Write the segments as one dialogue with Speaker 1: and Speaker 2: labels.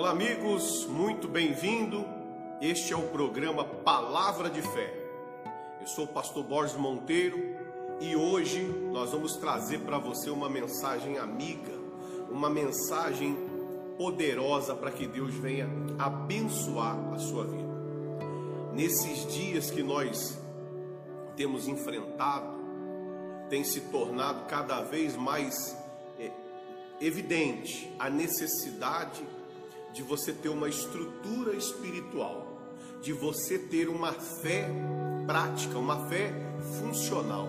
Speaker 1: Olá, amigos, muito bem-vindo. Este é o programa Palavra de Fé. Eu sou o pastor Borges Monteiro e hoje nós vamos trazer para você uma mensagem amiga, uma mensagem poderosa para que Deus venha abençoar a sua vida. Nesses dias que nós temos enfrentado, tem se tornado cada vez mais é, evidente a necessidade de você ter uma estrutura espiritual, de você ter uma fé prática, uma fé funcional.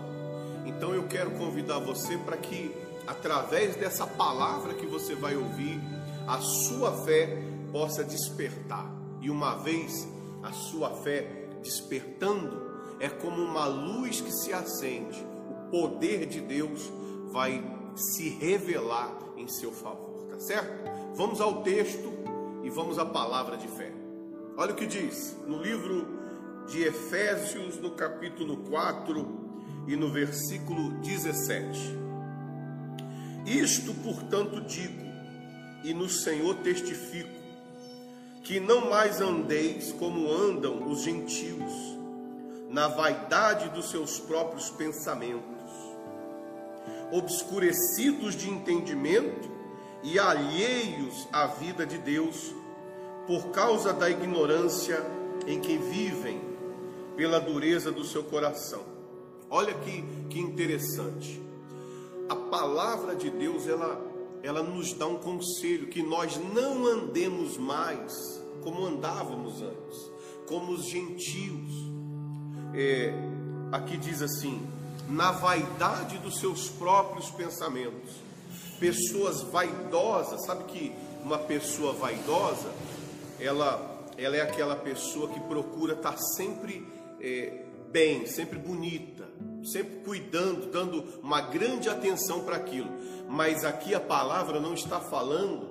Speaker 1: Então eu quero convidar você para que, através dessa palavra que você vai ouvir, a sua fé possa despertar. E uma vez a sua fé despertando, é como uma luz que se acende, o poder de Deus vai se revelar em seu favor, tá certo? Vamos ao texto vamos à palavra de fé. Olha o que diz no livro de Efésios, no capítulo 4 e no versículo 17. Isto, portanto, digo, e no Senhor testifico, que não mais andeis como andam os gentios, na vaidade dos seus próprios pensamentos, obscurecidos de entendimento e alheios à vida de Deus, por causa da ignorância em que vivem, pela dureza do seu coração. Olha que, que interessante. A palavra de Deus, ela, ela nos dá um conselho que nós não andemos mais como andávamos antes, como os gentios. É, aqui diz assim: na vaidade dos seus próprios pensamentos pessoas vaidosas, sabe que uma pessoa vaidosa, ela, ela é aquela pessoa que procura estar sempre é, bem, sempre bonita, sempre cuidando, dando uma grande atenção para aquilo. Mas aqui a palavra não está falando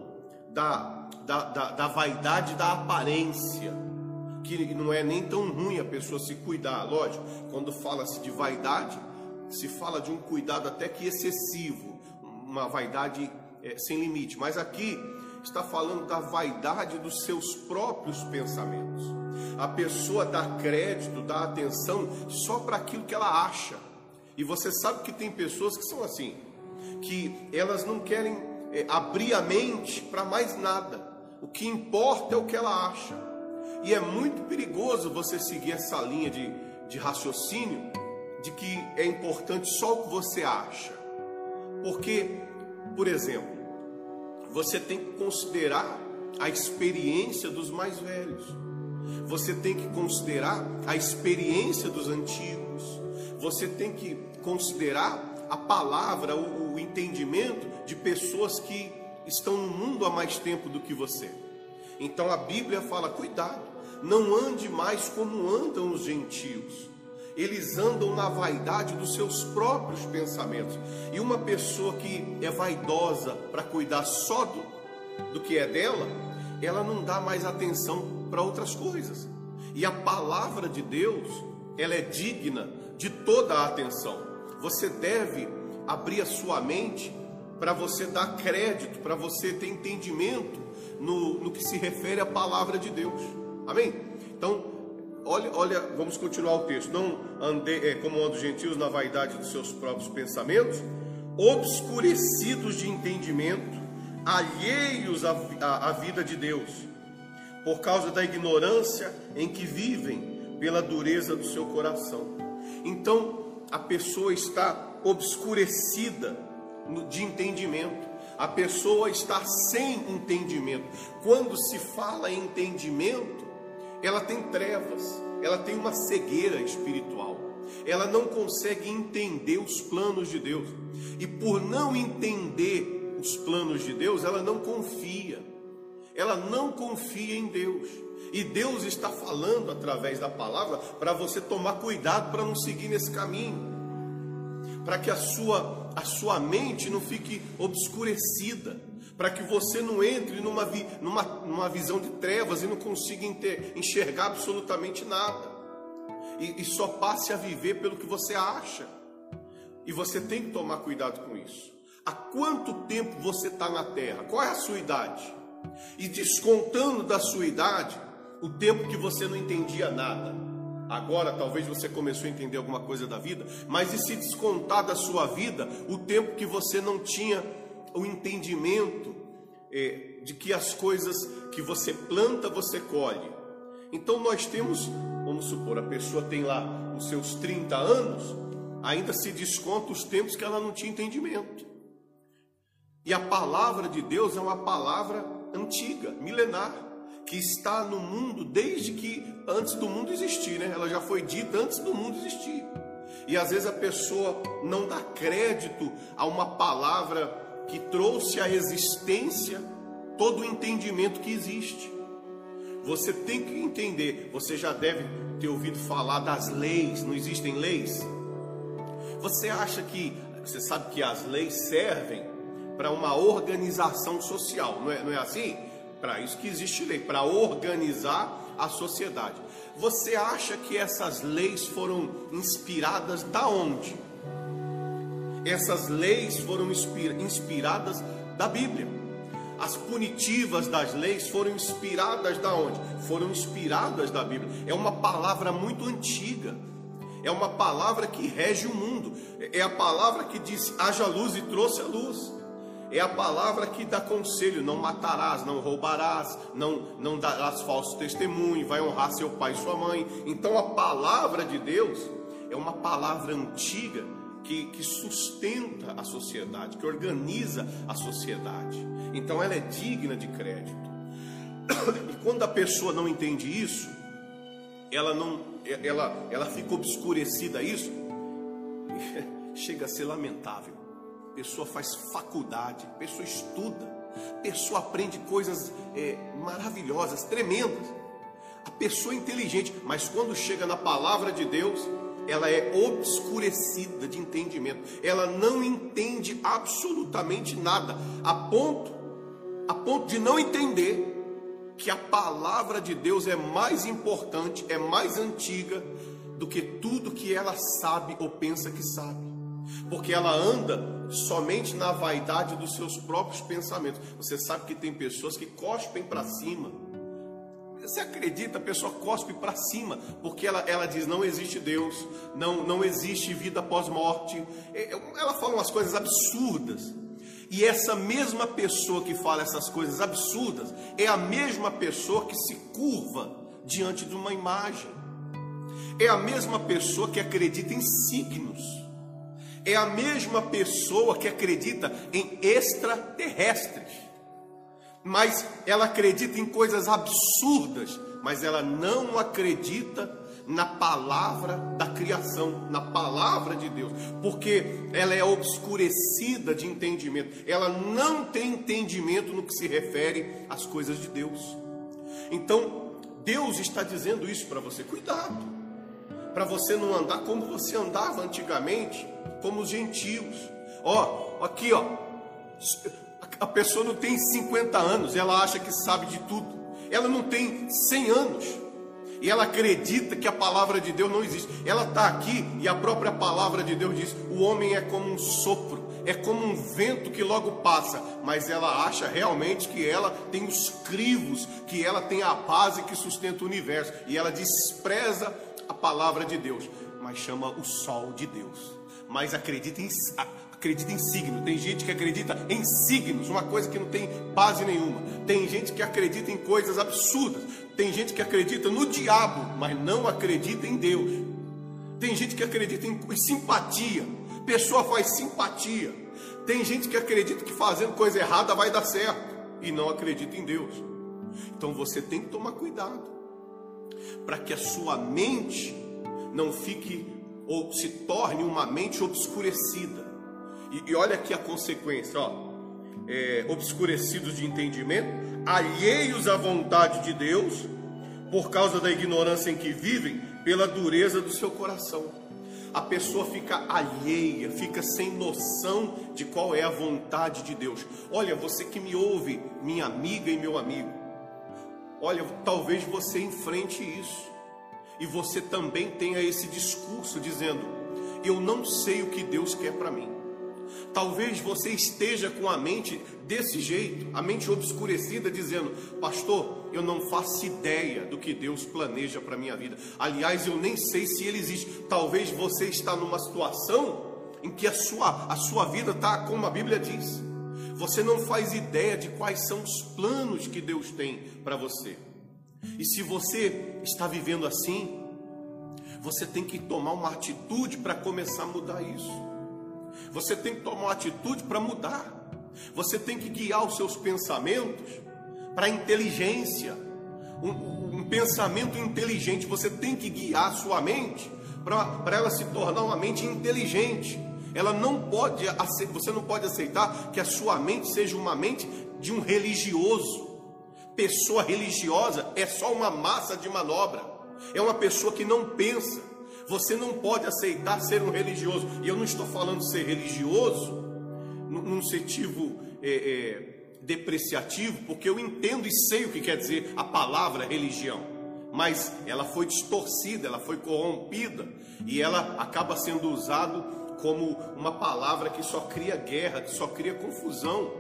Speaker 1: da, da, da, da vaidade da aparência, que não é nem tão ruim a pessoa se cuidar, lógico, quando fala-se de vaidade, se fala de um cuidado até que excessivo uma vaidade é, sem limite, mas aqui está falando da vaidade dos seus próprios pensamentos. A pessoa dá crédito, dá atenção só para aquilo que ela acha. E você sabe que tem pessoas que são assim, que elas não querem é, abrir a mente para mais nada. O que importa é o que ela acha. E é muito perigoso você seguir essa linha de, de raciocínio de que é importante só o que você acha. Porque, por exemplo, você tem que considerar a experiência dos mais velhos. Você tem que considerar a experiência dos antigos. Você tem que considerar a palavra, o, o entendimento de pessoas que estão no mundo há mais tempo do que você. Então a Bíblia fala: cuidado, não ande mais como andam os gentios eles andam na vaidade dos seus próprios pensamentos. E uma pessoa que é vaidosa para cuidar só do, do que é dela, ela não dá mais atenção para outras coisas. E a palavra de Deus, ela é digna de toda a atenção. Você deve abrir a sua mente para você dar crédito, para você ter entendimento no, no que se refere à palavra de Deus. Amém? Então, Olha, olha, vamos continuar o texto. Não ande é, como os gentios na vaidade dos seus próprios pensamentos, obscurecidos de entendimento, alheios à, à, à vida de Deus, por causa da ignorância em que vivem, pela dureza do seu coração. Então, a pessoa está obscurecida de entendimento. A pessoa está sem entendimento. Quando se fala em entendimento, ela tem trevas, ela tem uma cegueira espiritual. Ela não consegue entender os planos de Deus. E por não entender os planos de Deus, ela não confia. Ela não confia em Deus. E Deus está falando através da palavra para você tomar cuidado para não seguir nesse caminho. Para que a sua, a sua mente não fique obscurecida para que você não entre numa, numa, numa visão de trevas e não consiga enxergar absolutamente nada, e, e só passe a viver pelo que você acha. E você tem que tomar cuidado com isso. Há quanto tempo você está na terra? Qual é a sua idade? e descontando da sua idade o tempo que você não entendia nada. Agora talvez você começou a entender alguma coisa da vida, mas e se descontar da sua vida o tempo que você não tinha o entendimento é, de que as coisas que você planta, você colhe. Então nós temos, vamos supor, a pessoa tem lá os seus 30 anos, ainda se desconta os tempos que ela não tinha entendimento. E a palavra de Deus é uma palavra antiga, milenar que está no mundo desde que antes do mundo existir, né? Ela já foi dita antes do mundo existir. E às vezes a pessoa não dá crédito a uma palavra que trouxe à existência todo o entendimento que existe. Você tem que entender, você já deve ter ouvido falar das leis, não existem leis? Você acha que, você sabe que as leis servem para uma organização social, não é, não é assim? Para isso que existe lei, para organizar a sociedade. Você acha que essas leis foram inspiradas da onde? Essas leis foram inspiradas da Bíblia. As punitivas das leis foram inspiradas da onde? Foram inspiradas da Bíblia. É uma palavra muito antiga. É uma palavra que rege o mundo. É a palavra que diz: haja luz e trouxe a luz é a palavra que dá conselho: não matarás, não roubarás, não, não darás falso testemunho, vai honrar seu pai e sua mãe. Então a palavra de Deus é uma palavra antiga que, que sustenta a sociedade, que organiza a sociedade. Então ela é digna de crédito. E quando a pessoa não entende isso, ela não, ela, ela fica obscurecida a isso, chega a ser lamentável pessoa faz faculdade, pessoa estuda, pessoa aprende coisas é, maravilhosas, tremendas. A pessoa é inteligente, mas quando chega na palavra de Deus, ela é obscurecida de entendimento. Ela não entende absolutamente nada, a ponto, a ponto de não entender que a palavra de Deus é mais importante, é mais antiga do que tudo que ela sabe ou pensa que sabe porque ela anda somente na vaidade dos seus próprios pensamentos. Você sabe que tem pessoas que cospem para cima. Você acredita, a pessoa cospe para cima, porque ela, ela diz: não existe Deus, não, não existe vida após morte. É, é, ela fala umas coisas absurdas. E essa mesma pessoa que fala essas coisas absurdas é a mesma pessoa que se curva diante de uma imagem. É a mesma pessoa que acredita em signos é a mesma pessoa que acredita em extraterrestres, mas ela acredita em coisas absurdas, mas ela não acredita na palavra da criação, na palavra de Deus, porque ela é obscurecida de entendimento, ela não tem entendimento no que se refere às coisas de Deus. Então, Deus está dizendo isso para você, cuidado para você não andar como você andava antigamente, como os gentios. Ó, aqui, ó. A pessoa não tem 50 anos, ela acha que sabe de tudo. Ela não tem 100 anos. E ela acredita que a palavra de Deus não existe. Ela está aqui e a própria palavra de Deus diz: o homem é como um sopro, é como um vento que logo passa. Mas ela acha realmente que ela tem os crivos, que ela tem a base que sustenta o universo. E ela despreza a palavra de Deus, mas chama o sol de Deus. Mas acredita em, acredita em signo. Tem gente que acredita em signos, uma coisa que não tem base nenhuma. Tem gente que acredita em coisas absurdas. Tem gente que acredita no diabo, mas não acredita em Deus. Tem gente que acredita em, simpatia. Pessoa faz simpatia. Tem gente que acredita que fazendo coisa errada vai dar certo e não acredita em Deus. Então você tem que tomar cuidado para que a sua mente não fique ou se torne uma mente obscurecida. E, e olha aqui a consequência, ó. É, obscurecidos de entendimento, alheios à vontade de Deus, por causa da ignorância em que vivem, pela dureza do seu coração. A pessoa fica alheia, fica sem noção de qual é a vontade de Deus. Olha, você que me ouve, minha amiga e meu amigo, Olha, talvez você enfrente isso e você também tenha esse discurso dizendo: Eu não sei o que Deus quer para mim. Talvez você esteja com a mente desse jeito, a mente obscurecida, dizendo: Pastor, eu não faço ideia do que Deus planeja para minha vida. Aliás, eu nem sei se ele existe. Talvez você está numa situação em que a sua, a sua vida está como a Bíblia diz. Você não faz ideia de quais são os planos que Deus tem para você. E se você está vivendo assim, você tem que tomar uma atitude para começar a mudar isso. Você tem que tomar uma atitude para mudar. Você tem que guiar os seus pensamentos para a inteligência. Um, um, pensamento inteligente. Você tem que guiar a sua mente para ela se tornar uma mente inteligente. Ela não pode, você não pode aceitar que a sua mente seja uma mente de um religioso. Pessoa religiosa é só uma massa de manobra. É uma pessoa que não pensa. Você não pode aceitar ser um religioso. E eu não estou falando ser religioso num sentido é, é, depreciativo, porque eu entendo e sei o que quer dizer a palavra religião. Mas ela foi distorcida, ela foi corrompida e ela acaba sendo usada como uma palavra que só cria guerra, que só cria confusão.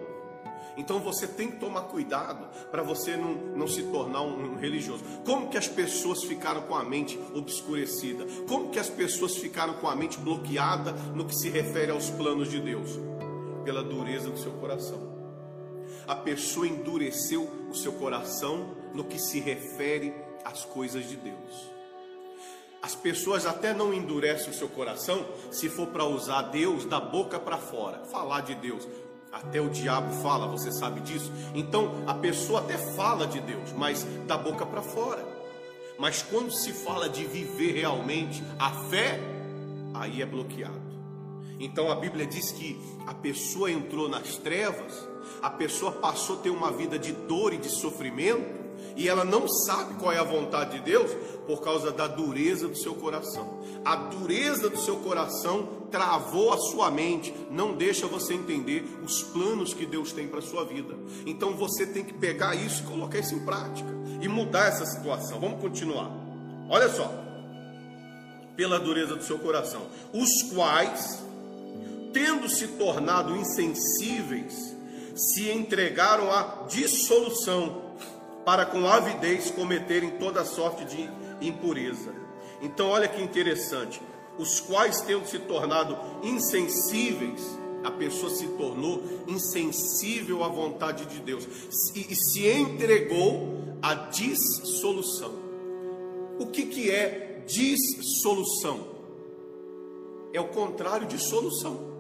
Speaker 1: Então você tem que tomar cuidado para você não, não se tornar um, um, religioso. Como que as pessoas ficaram com a mente obscurecida? Como que as pessoas ficaram com a mente bloqueada no que se refere aos planos de Deus? Pela dureza do seu coração. A pessoa endureceu o seu coração no que se refere às coisas de Deus. As pessoas até não endurecem o seu coração se for para usar Deus da boca para fora, falar de Deus. Até o diabo fala, você sabe disso? Então a pessoa até fala de Deus, mas da boca para fora. Mas quando se fala de viver realmente a fé, aí é bloqueado. Então a Bíblia diz que a pessoa entrou nas trevas, a pessoa passou a ter uma vida de dor e de sofrimento, e ela não sabe qual é a vontade de Deus por causa da dureza do seu coração. A dureza do seu coração travou a sua mente, não deixa você entender os planos que Deus tem para a sua vida. Então você tem que pegar isso e colocar isso em prática e mudar essa situação. Vamos continuar. Olha só. Pela dureza do seu coração, os quais, tendo se tornado insensíveis, se entregaram à dissolução para com avidez cometerem toda sorte de impureza. Então, olha que interessante: os quais, tendo se tornado insensíveis, a pessoa se tornou insensível à vontade de Deus e, se entregou à dissolução. O que, que é dissolução? É o contrário de solução.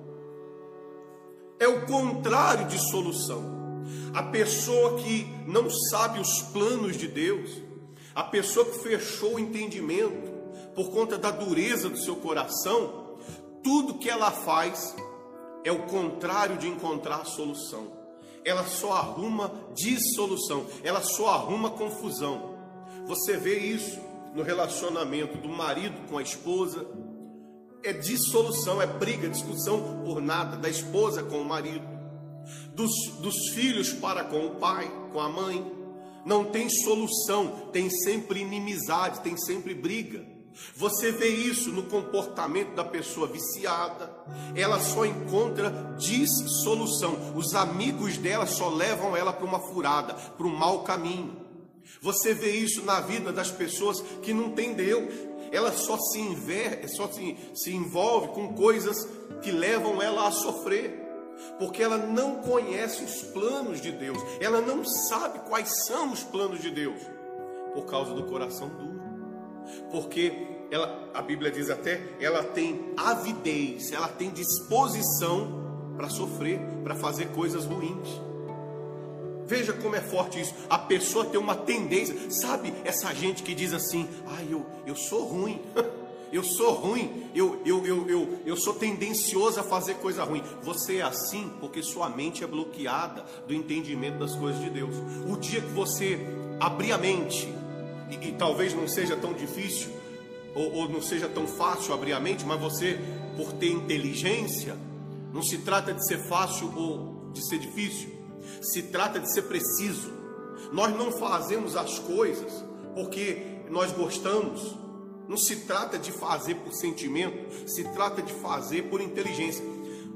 Speaker 1: É o contrário de solução. A pessoa que não sabe os planos de Deus, a pessoa que fechou o entendimento por conta da dureza do seu coração, tudo que ela faz é o contrário de encontrar solução. Ela só arruma dissolução, ela só arruma confusão. Você vê isso no relacionamento do marido com a esposa, é dissolução, é briga, discussão por nada, da esposa com o marido dos, dos filhos para com o pai, com a mãe. Não tem solução, tem sempre inimizade, tem sempre briga. Você vê isso no comportamento da pessoa viciada, ela só encontra dissolução. Os amigos dela só levam ela para uma furada, para um mau caminho. Você vê isso na vida das pessoas que não têm Deus. Ela só se, enver, só se, se envolve com coisas que levam ela a sofrer porque ela não conhece os planos de Deus, ela não sabe quais são os planos de Deus, por causa do coração duro. Porque ela, a Bíblia diz até, ela tem avidez, ela tem disposição para sofrer, para fazer coisas ruins. Veja como é forte isso. A pessoa tem uma tendência, sabe, essa gente que diz assim: "Ah, eu eu sou ruim". eu sou ruim, eu, eu, eu, eu, eu sou tendencioso a fazer coisa ruim. Você é assim porque sua mente é bloqueada do entendimento das coisas de Deus. O dia que você abrir a mente, e, e talvez não seja tão difícil, ou, ou não seja tão fácil abrir a mente, mas você, por ter inteligência, não se trata de ser fácil ou de ser difícil, se trata de ser preciso. Nós não fazemos as coisas porque nós gostamos, não se trata de fazer por sentimento, se trata de fazer por inteligência.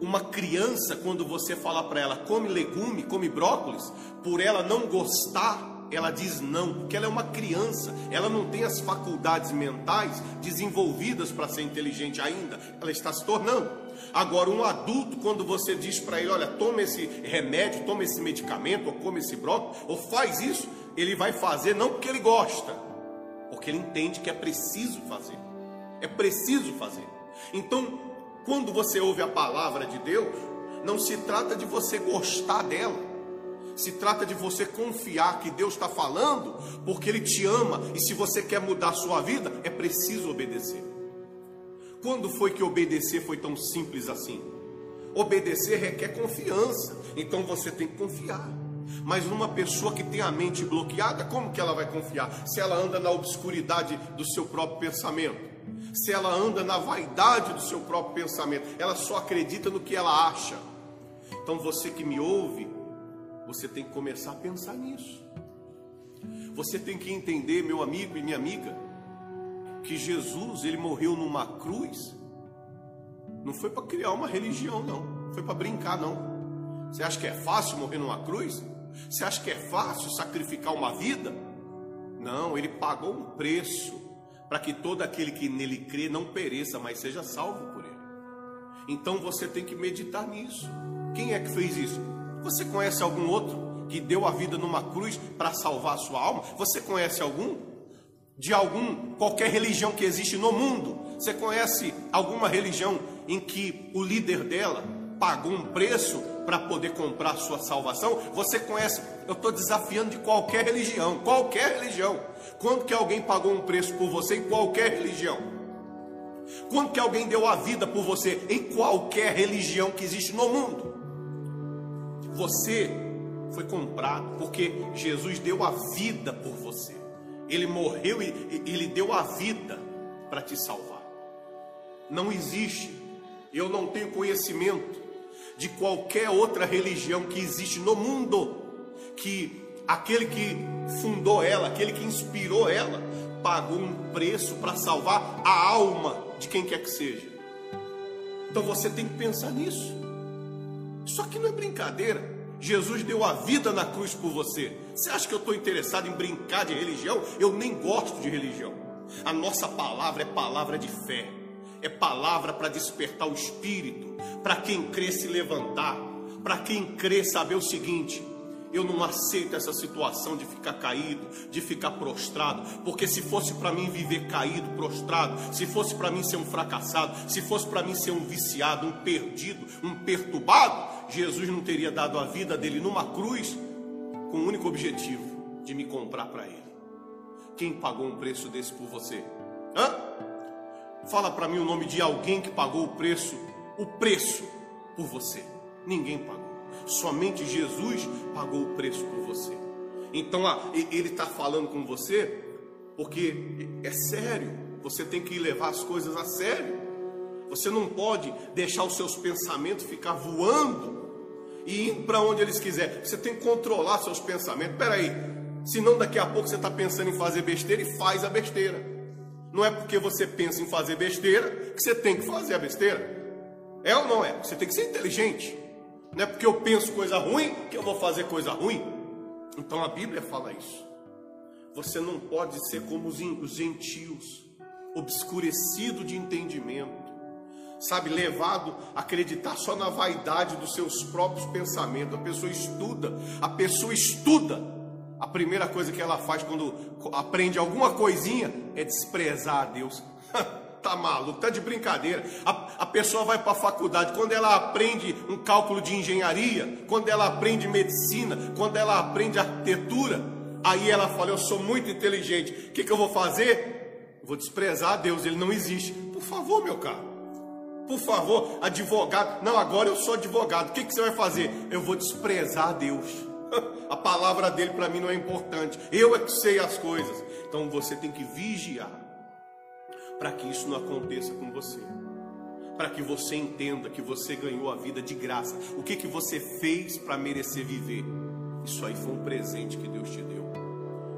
Speaker 1: uma criança, quando você fala para ela come legume, come brócolis, por ela não gostar, ela diz não, porque ela é uma criança, ela não tem as faculdades mentais desenvolvidas para ser inteligente ainda, ela está se tornando. Agora, um adulto, quando você diz para ele, olha, toma esse remédio, toma esse medicamento, ou come esse brócolis, ou faz isso, ele vai fazer não porque ele gosta, porque ele entende que é preciso fazer. É preciso fazer. Então, quando você ouve a palavra de Deus, não se trata de você gostar dela, se trata de você confiar que Deus está falando, porque Ele te ama, e se você quer mudar a sua vida, é preciso obedecer. Quando foi que obedecer foi tão simples assim? Obedecer requer confiança, então você tem que confiar. Mas numa pessoa que tem a mente bloqueada, como que ela vai confiar? Se ela anda na obscuridade do seu próprio pensamento, se ela anda na vaidade do seu próprio pensamento, ela só acredita no que ela acha. Então você que me ouve, você tem que começar a pensar nisso. Você tem que entender, meu amigo e minha amiga, que Jesus, ele morreu numa cruz. Não foi para criar uma religião, não. Foi para brincar, não. Você acha que é fácil morrer numa cruz? Você acha que é fácil sacrificar uma vida? Não, ele pagou um preço para que todo aquele que nele crê não pereça, mas seja salvo por ele. Então você tem que meditar nisso. Quem é que fez isso? Você conhece algum outro que deu a vida numa cruz para salvar a sua alma? Você conhece algum? De algum, qualquer religião que existe no mundo? Você conhece alguma religião em que o líder dela pagou um preço para poder comprar sua salvação? Você conhece? Eu estou desafiando de qualquer religião, qualquer religião. Quando que alguém pagou um preço por você em qualquer religião? Quando que alguém deu a vida por você em qualquer religião que existe no mundo? Você foi comprado porque Jesus deu a vida por você. Ele morreu e ele deu a vida para te salvar. Não existe, eu não tenho conhecimento de qualquer outra religião que existe no mundo que aquele que fundou ela, aquele que inspirou ela, pagou um preço para salvar a alma de quem quer que seja. Então você tem que pensar nisso. Isso aqui não é brincadeira. Jesus deu a vida na cruz por você. Você acha que eu estou interessado em brincar de religião? Eu nem gosto de religião. A nossa palavra é palavra de fé, é palavra para despertar o espírito, para quem crê se levantar, para quem crê saber o seguinte: eu não aceito essa situação de ficar caído, de ficar prostrado, porque se fosse para mim viver caído, prostrado, se fosse para mim ser um fracassado, se fosse para mim ser um viciado, um perdido, um perturbado, Jesus não teria dado a vida dele numa cruz com o único objetivo de me comprar para ele. Quem pagou um preço desse por você? Hã? Fala para mim o nome de alguém que pagou o preço, o preço por você. Ninguém pagou. Somente Jesus pagou o preço por você. Então ah, ele está falando com você porque é sério. Você tem que levar as coisas a sério. Você não pode deixar os seus pensamentos ficar voando e indo para onde eles quiserem. Você tem que controlar seus pensamentos. Peraí, senão daqui a pouco você está pensando em fazer besteira e faz a besteira. Não é porque você pensa em fazer besteira que você tem que fazer a besteira. É ou não é? Você tem que ser inteligente. Não é porque eu penso coisa ruim que eu vou fazer coisa ruim. Então a Bíblia fala isso. Você não pode ser como os gentios, obscurecido de entendimento, sabe, levado a acreditar só na vaidade dos seus próprios pensamentos. A pessoa estuda, a pessoa estuda. A primeira coisa que ela faz quando aprende alguma coisinha é desprezar a Deus. Tá maluco, tá de brincadeira. A, a pessoa vai para a faculdade, quando ela aprende um cálculo de engenharia, quando ela aprende medicina, quando ela aprende arquitetura, aí ela fala: Eu sou muito inteligente, o que, que eu vou fazer? vou desprezar a Deus, ele não existe. Por favor, meu caro. Por favor, advogado. Não, agora eu sou advogado. O que, que você vai fazer? Eu vou desprezar a Deus. A palavra dele para mim não é importante. Eu é que sei as coisas. Então você tem que vigiar para que isso não aconteça com você. Para que você entenda que você ganhou a vida de graça. O que, que você fez para merecer viver? Isso aí foi um presente que Deus te deu.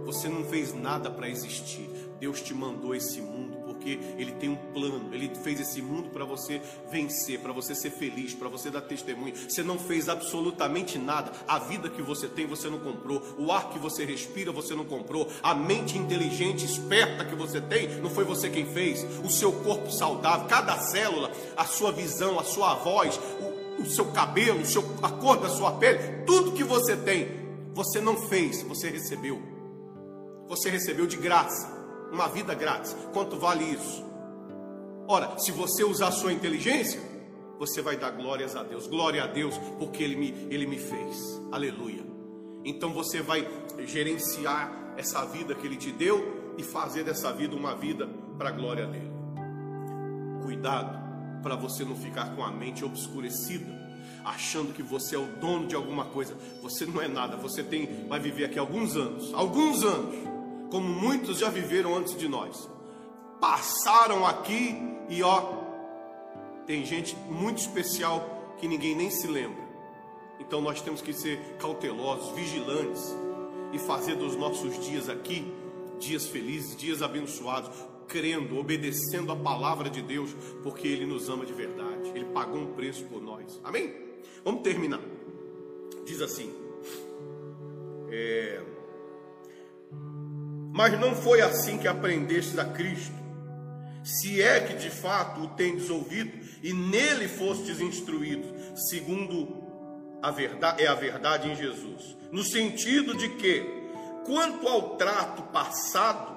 Speaker 1: Você não fez nada para existir. Deus te mandou esse mundo porque Ele tem um plano. Ele fez esse mundo para você vencer, para você ser feliz, para você dar testemunho. Você não fez absolutamente nada. A vida que você tem, você não comprou. O ar que você respira, você não comprou. A mente inteligente, esperta que você tem, não foi você quem fez. O seu corpo saudável, cada célula, a sua visão, a sua voz, o, o seu cabelo, o seu, a cor da sua pele, tudo que você tem, você não fez, você recebeu. Você recebeu de graça uma vida grátis. Quanto vale isso? Ora, se você usar a sua inteligência, você vai dar glórias a Deus. Glória a Deus, porque Ele me, Ele me fez. Aleluia. Então você vai gerenciar essa vida que Ele te deu e fazer dessa vida uma vida para a glória dele. Cuidado para você não ficar com a mente obscurecida, achando que você é o dono de alguma coisa. Você não é nada. Você tem, vai viver aqui alguns anos, alguns anos como muitos já viveram antes de nós. Passaram aqui e ó, tem gente muito especial que ninguém nem se lembra. Então nós temos que ser cautelosos, vigilantes e fazer dos nossos dias aqui dias felizes, dias abençoados, crendo, obedecendo a palavra de Deus, porque Ele nos ama de verdade. Ele pagou um preço por nós. Amém? Vamos terminar. Diz assim. É, mas não foi assim que aprendestes a Cristo. Se é que de fato o tendes ouvido e nele fostes instruídos, segundo a verdade, é a verdade em Jesus. No sentido de que, quanto ao trato passado,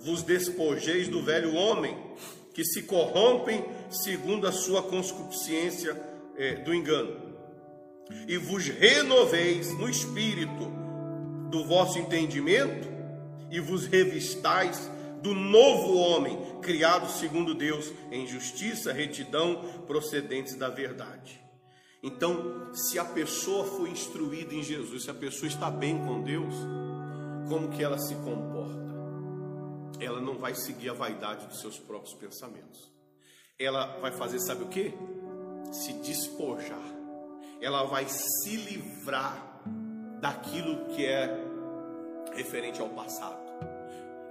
Speaker 1: vos despojeis do velho homem, que se corrompem segundo a sua conscupiscência é, do engano, e vos renoveis no espírito do vosso entendimento e vos revistais do novo homem, criado segundo Deus, em justiça, retidão, procedentes da verdade. Então, se a pessoa foi instruída em Jesus, se a pessoa está bem com Deus, como que ela se comporta? Ela não vai seguir a vaidade dos seus próprios pensamentos. Ela vai fazer, sabe o que? Se despojar. Ela vai se livrar daquilo que é referente ao passado.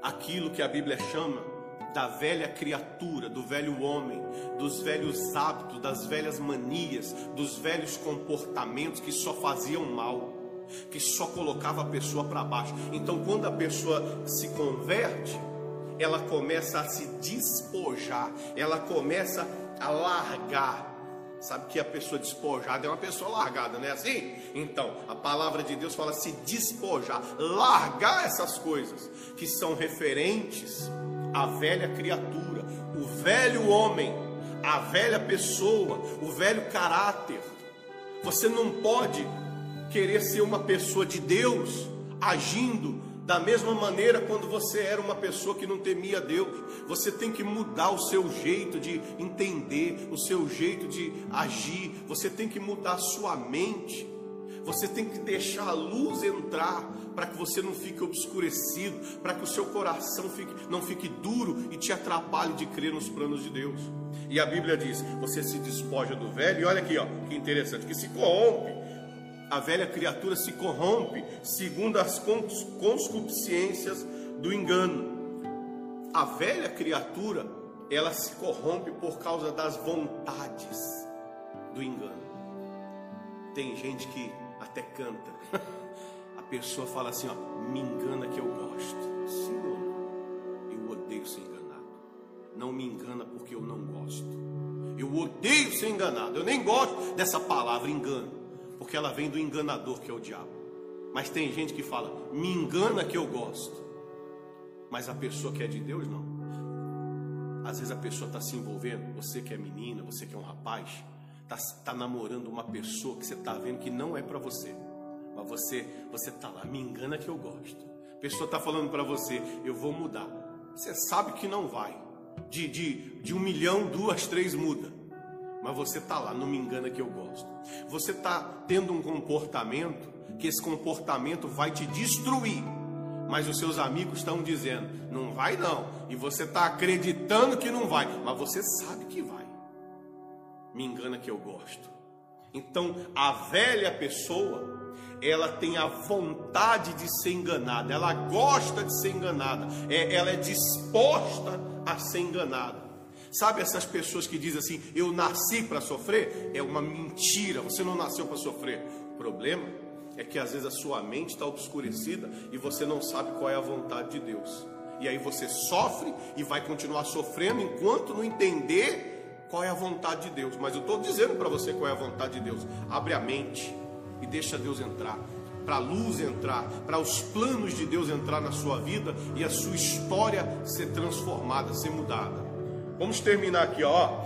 Speaker 1: Aquilo que a Bíblia chama da velha criatura, do velho homem, dos velhos hábitos, das velhas manias, dos velhos comportamentos que só faziam mal, que só colocava a pessoa para baixo. Então, quando a pessoa se converte, ela começa a se despojar, ela começa a largar Sabe que a pessoa despojada é uma pessoa largada, não é assim? Então, a palavra de Deus fala se despojar, largar essas coisas que são referentes à velha criatura, o velho homem, a velha pessoa, o velho caráter. Você não pode querer ser uma pessoa de Deus agindo da mesma maneira, quando você era uma pessoa que não temia Deus, você tem que mudar o seu jeito de entender, o seu jeito de agir, você tem que mudar a sua mente, você tem que deixar a luz entrar para que você não fique obscurecido, para que o seu coração fique, não fique duro e te atrapalhe de crer nos planos de Deus. E a Bíblia diz: você se despoja do velho, e olha aqui, ó, que interessante, que se corrompe a velha criatura se corrompe segundo as conscupiscências do engano. A velha criatura, ela se corrompe por causa das vontades do engano. Tem gente que até canta. A pessoa fala assim, ó, me engana que eu gosto. Senhor, eu odeio ser enganado. Não me engana porque eu não gosto. Eu odeio ser enganado. Eu nem gosto dessa palavra engano porque ela vem do enganador que é o diabo. Mas tem gente que fala, me engana que eu gosto, mas a pessoa que é de Deus não. Às vezes a pessoa está se envolvendo, você que é menina, você que é um rapaz, está tá namorando uma pessoa que você está vendo que não é para você, mas você você está lá, me engana que eu gosto. A pessoa está falando para você, eu vou mudar. Você sabe que não vai. De, de, de um milhão, duas, três muda mas você está lá, não me engana que eu gosto. Você está tendo um comportamento que esse comportamento vai te destruir, mas os seus amigos estão dizendo, não vai não, e você está acreditando que não vai, mas você sabe que vai. Me engana que eu gosto. Então, a velha pessoa, ela tem a vontade de ser enganada, ela gosta de ser enganada, é, ela é disposta a ser enganada. Sabe essas pessoas que dizem assim: eu nasci para sofrer? É uma mentira, você não nasceu para sofrer. O problema é que às vezes a sua mente está obscurecida e você não sabe qual é a vontade de Deus. E aí você sofre e vai continuar sofrendo enquanto não entender qual é a vontade de Deus. Mas eu estou dizendo para você qual é a vontade de Deus. Abre a mente e deixa Deus entrar. Para a luz entrar, para os planos de Deus entrar na sua vida e a sua história ser transformada, ser mudada. Vamos terminar aqui, ó.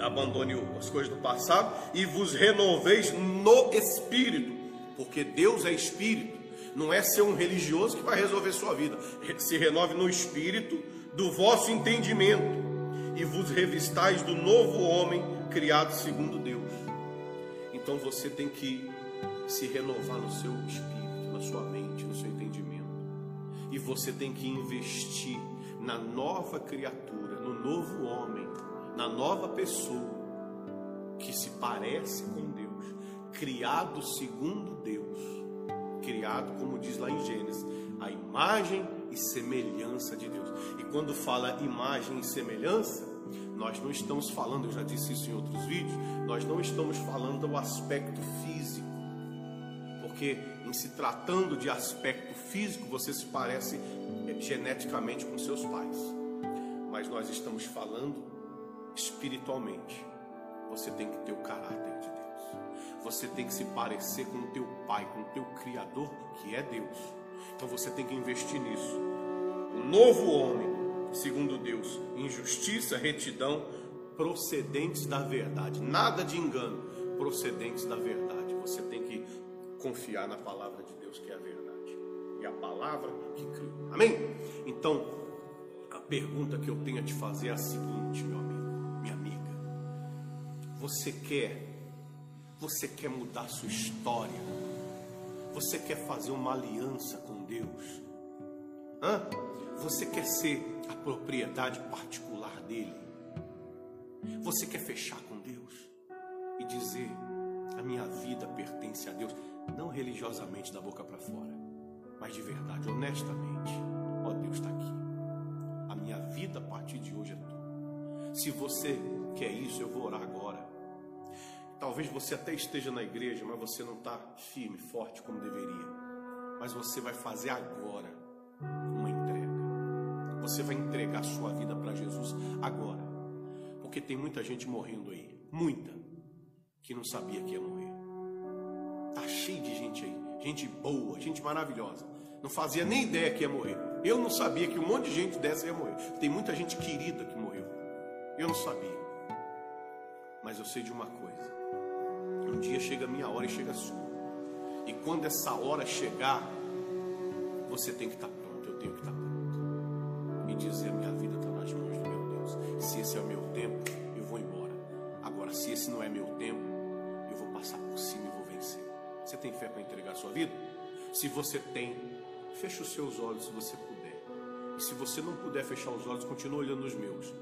Speaker 1: Abandone as coisas do passado e vos renoveis no espírito, porque Deus é espírito. Não é ser um religioso que vai resolver sua vida. Se renove no espírito do vosso entendimento e vos revistais do novo homem criado segundo Deus. Então você tem que se renovar no seu espírito, na sua mente, no seu entendimento. E você tem que investir na nova criatura, no novo homem, na nova pessoa que se parece com Deus, criado segundo Deus, criado, como diz lá em Gênesis, a imagem e semelhança de Deus. E quando fala imagem e semelhança, nós não estamos falando, eu já disse isso em outros vídeos, nós não estamos falando do aspecto físico, porque em se tratando de aspecto físico, você se parece geneticamente com seus pais. Mas nós estamos falando espiritualmente. Você tem que ter o caráter de Deus. Você tem que se parecer com o teu pai, com o teu criador, que é Deus. Então você tem que investir nisso. O novo homem, segundo Deus, em justiça, retidão, procedentes da verdade. Nada de engano, procedentes da verdade. Você tem que confiar na palavra de Deus, que é a verdade é a palavra que criou. Amém? Então, pergunta que eu tenho a te fazer é a seguinte, meu amigo, minha amiga. Você quer, você quer mudar sua história? Você quer fazer uma aliança com Deus? Hã? Você quer ser a propriedade particular dele? Você quer fechar com Deus e dizer: a minha vida pertence a Deus, não religiosamente da boca para fora, mas de verdade, honestamente, ó Deus está aqui. Vida a partir de hoje é tua. Se você quer isso, eu vou orar agora. Talvez você até esteja na igreja, mas você não está firme, forte como deveria. Mas você vai fazer agora uma entrega. Você vai entregar sua vida para Jesus agora. Porque tem muita gente morrendo aí, muita, que não sabia que ia morrer. Tá cheio de gente aí, gente boa, gente maravilhosa, não fazia nem ideia que ia morrer. Eu não sabia que um monte de gente dessa ia morrer. Tem muita gente querida que morreu. Eu não sabia. Mas eu sei de uma coisa. Um dia chega a minha hora e chega a sua. E quando essa hora chegar, você tem que estar pronto. Eu tenho que estar pronto. E dizer: a minha vida está nas mãos do meu Deus. Se esse é o meu tempo, eu vou embora. Agora, se esse não é meu tempo, eu vou passar por cima e vou vencer. Você tem fé para entregar a sua vida? Se você tem, Feche os seus olhos se você puder. E se você não puder fechar os olhos, continue olhando os meus.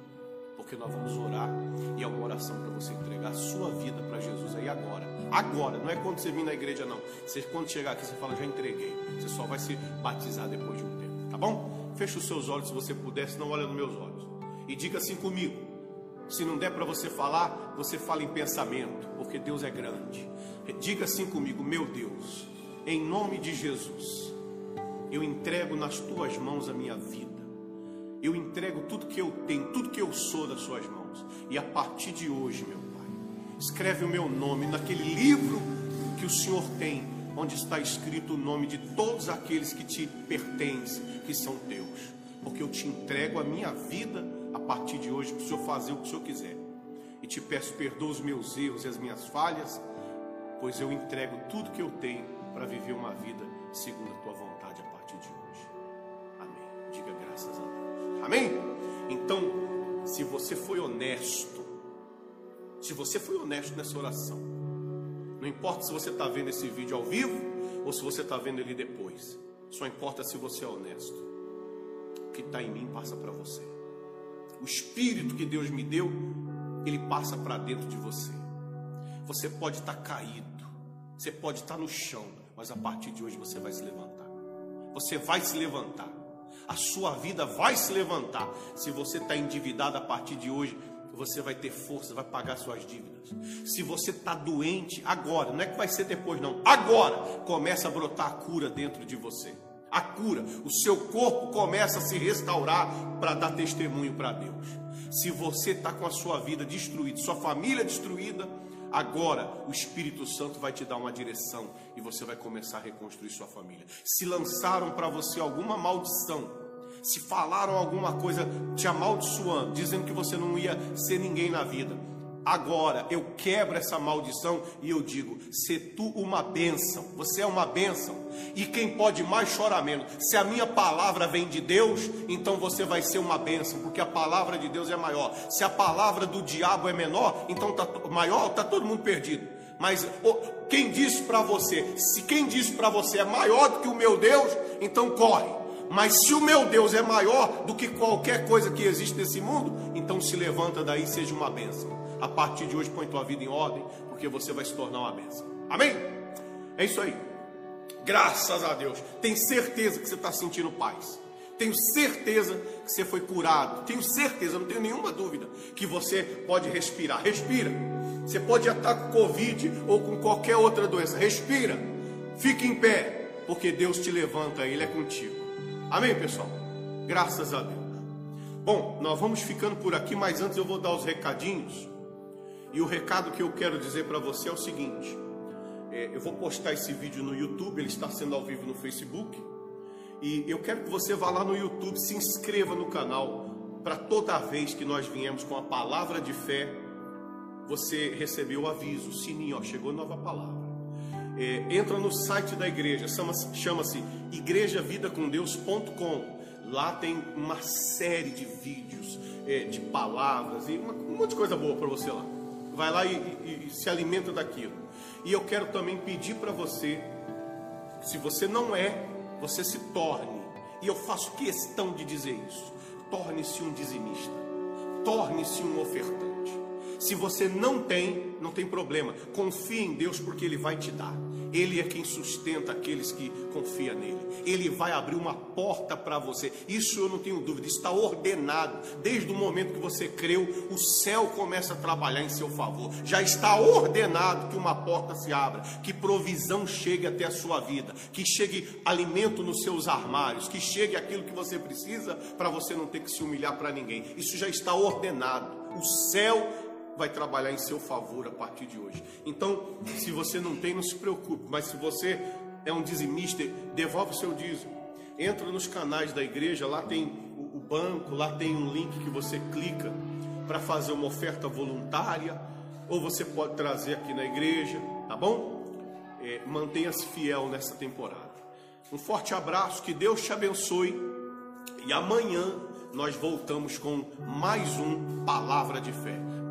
Speaker 1: Porque nós vamos orar e é uma oração para você entregar a sua vida para Jesus aí agora. Agora, não é quando você vir na igreja, não. Você, quando chegar aqui, você fala, já entreguei. Você só vai se batizar depois de um tempo, tá bom? Feche os seus olhos se você puder, senão olha nos meus olhos. E diga assim comigo. Se não der para você falar, você fala em pensamento, porque Deus é grande. Diga assim comigo, meu Deus, em nome de Jesus eu entrego nas tuas mãos a minha vida. Eu entrego tudo que eu tenho, tudo que eu sou das suas mãos. E a partir de hoje, meu Pai, escreve o meu nome naquele livro que o Senhor tem, onde está escrito o nome de todos aqueles que te pertencem, que são teus. Porque eu te entrego a minha vida a partir de hoje para o Senhor fazer o que o Senhor quiser. E te peço perdoa os meus erros e as minhas falhas, pois eu entrego tudo que eu tenho para viver uma vida segundo a tua Amém? Então, se você foi honesto, se você foi honesto nessa oração, não importa se você está vendo esse vídeo ao vivo ou se você está vendo ele depois, só importa se você é honesto. O que está em mim passa para você. O Espírito que Deus me deu, ele passa para dentro de você. Você pode estar caído, você pode estar no chão, mas a partir de hoje você vai se levantar. Você vai se levantar. A sua vida vai se levantar. Se você está endividado a partir de hoje, você vai ter força, vai pagar suas dívidas. Se você está doente agora, não é que vai ser depois, não. Agora começa a brotar a cura dentro de você. A cura, o seu corpo começa a se restaurar para dar testemunho para Deus. Se você está com a sua vida destruída, sua família destruída, agora o Espírito Santo vai te dar uma direção e você vai começar a reconstruir sua família. Se lançaram para você alguma maldição, se falaram alguma coisa te amaldiçoando, dizendo que você não ia ser ninguém na vida, agora eu quebro essa maldição e eu digo: se tu uma bênção, você é uma bênção, e quem pode mais chorar menos. Se a minha palavra vem de Deus, então você vai ser uma bênção, porque a palavra de Deus é maior. Se a palavra do diabo é menor, então tá maior, tá todo mundo perdido. Mas oh, quem disse para você, se quem disse para você é maior do que o meu Deus, então corre mas se o meu Deus é maior do que qualquer coisa que existe nesse mundo, então se levanta daí e seja uma bênção. A partir de hoje põe tua vida em ordem, porque você vai se tornar uma bênção. Amém? É isso aí. Graças a Deus. Tenho certeza que você está sentindo paz. Tenho certeza que você foi curado. Tenho certeza, não tenho nenhuma dúvida, que você pode respirar. Respira. Você pode estar com Covid ou com qualquer outra doença. Respira. Fique em pé, porque Deus te levanta, Ele é contigo. Amém, pessoal? Graças a Deus. Bom, nós vamos ficando por aqui, mas antes eu vou dar os recadinhos. E o recado que eu quero dizer para você é o seguinte: é, eu vou postar esse vídeo no YouTube, ele está sendo ao vivo no Facebook. E eu quero que você vá lá no YouTube, se inscreva no canal, para toda vez que nós viemos com a palavra de fé, você recebeu o aviso, o sininho, ó, chegou nova palavra. É, entra no site da igreja, chama-se chama igrejavidacomdeus.com. Lá tem uma série de vídeos, é, de palavras e uma, um monte de coisa boa para você lá. Vai lá e, e, e se alimenta daquilo. E eu quero também pedir para você, se você não é, você se torne. E eu faço questão de dizer isso. Torne-se um dizimista. Torne-se um ofertante. Se você não tem, não tem problema. Confie em Deus porque Ele vai te dar. Ele é quem sustenta aqueles que confiam nele. Ele vai abrir uma porta para você. Isso eu não tenho dúvida. Está ordenado. Desde o momento que você creu, o céu começa a trabalhar em seu favor. Já está ordenado que uma porta se abra, que provisão chegue até a sua vida, que chegue alimento nos seus armários, que chegue aquilo que você precisa para você não ter que se humilhar para ninguém. Isso já está ordenado. O céu vai trabalhar em seu favor a partir de hoje. Então, se você não tem, não se preocupe, mas se você é um dizimista, devolve o seu dízimo. Entra nos canais da igreja, lá tem o banco, lá tem um link que você clica para fazer uma oferta voluntária, ou você pode trazer aqui na igreja, tá bom? É, Mantenha-se fiel nessa temporada. Um forte abraço, que Deus te abençoe e amanhã nós voltamos com mais um Palavra de Fé.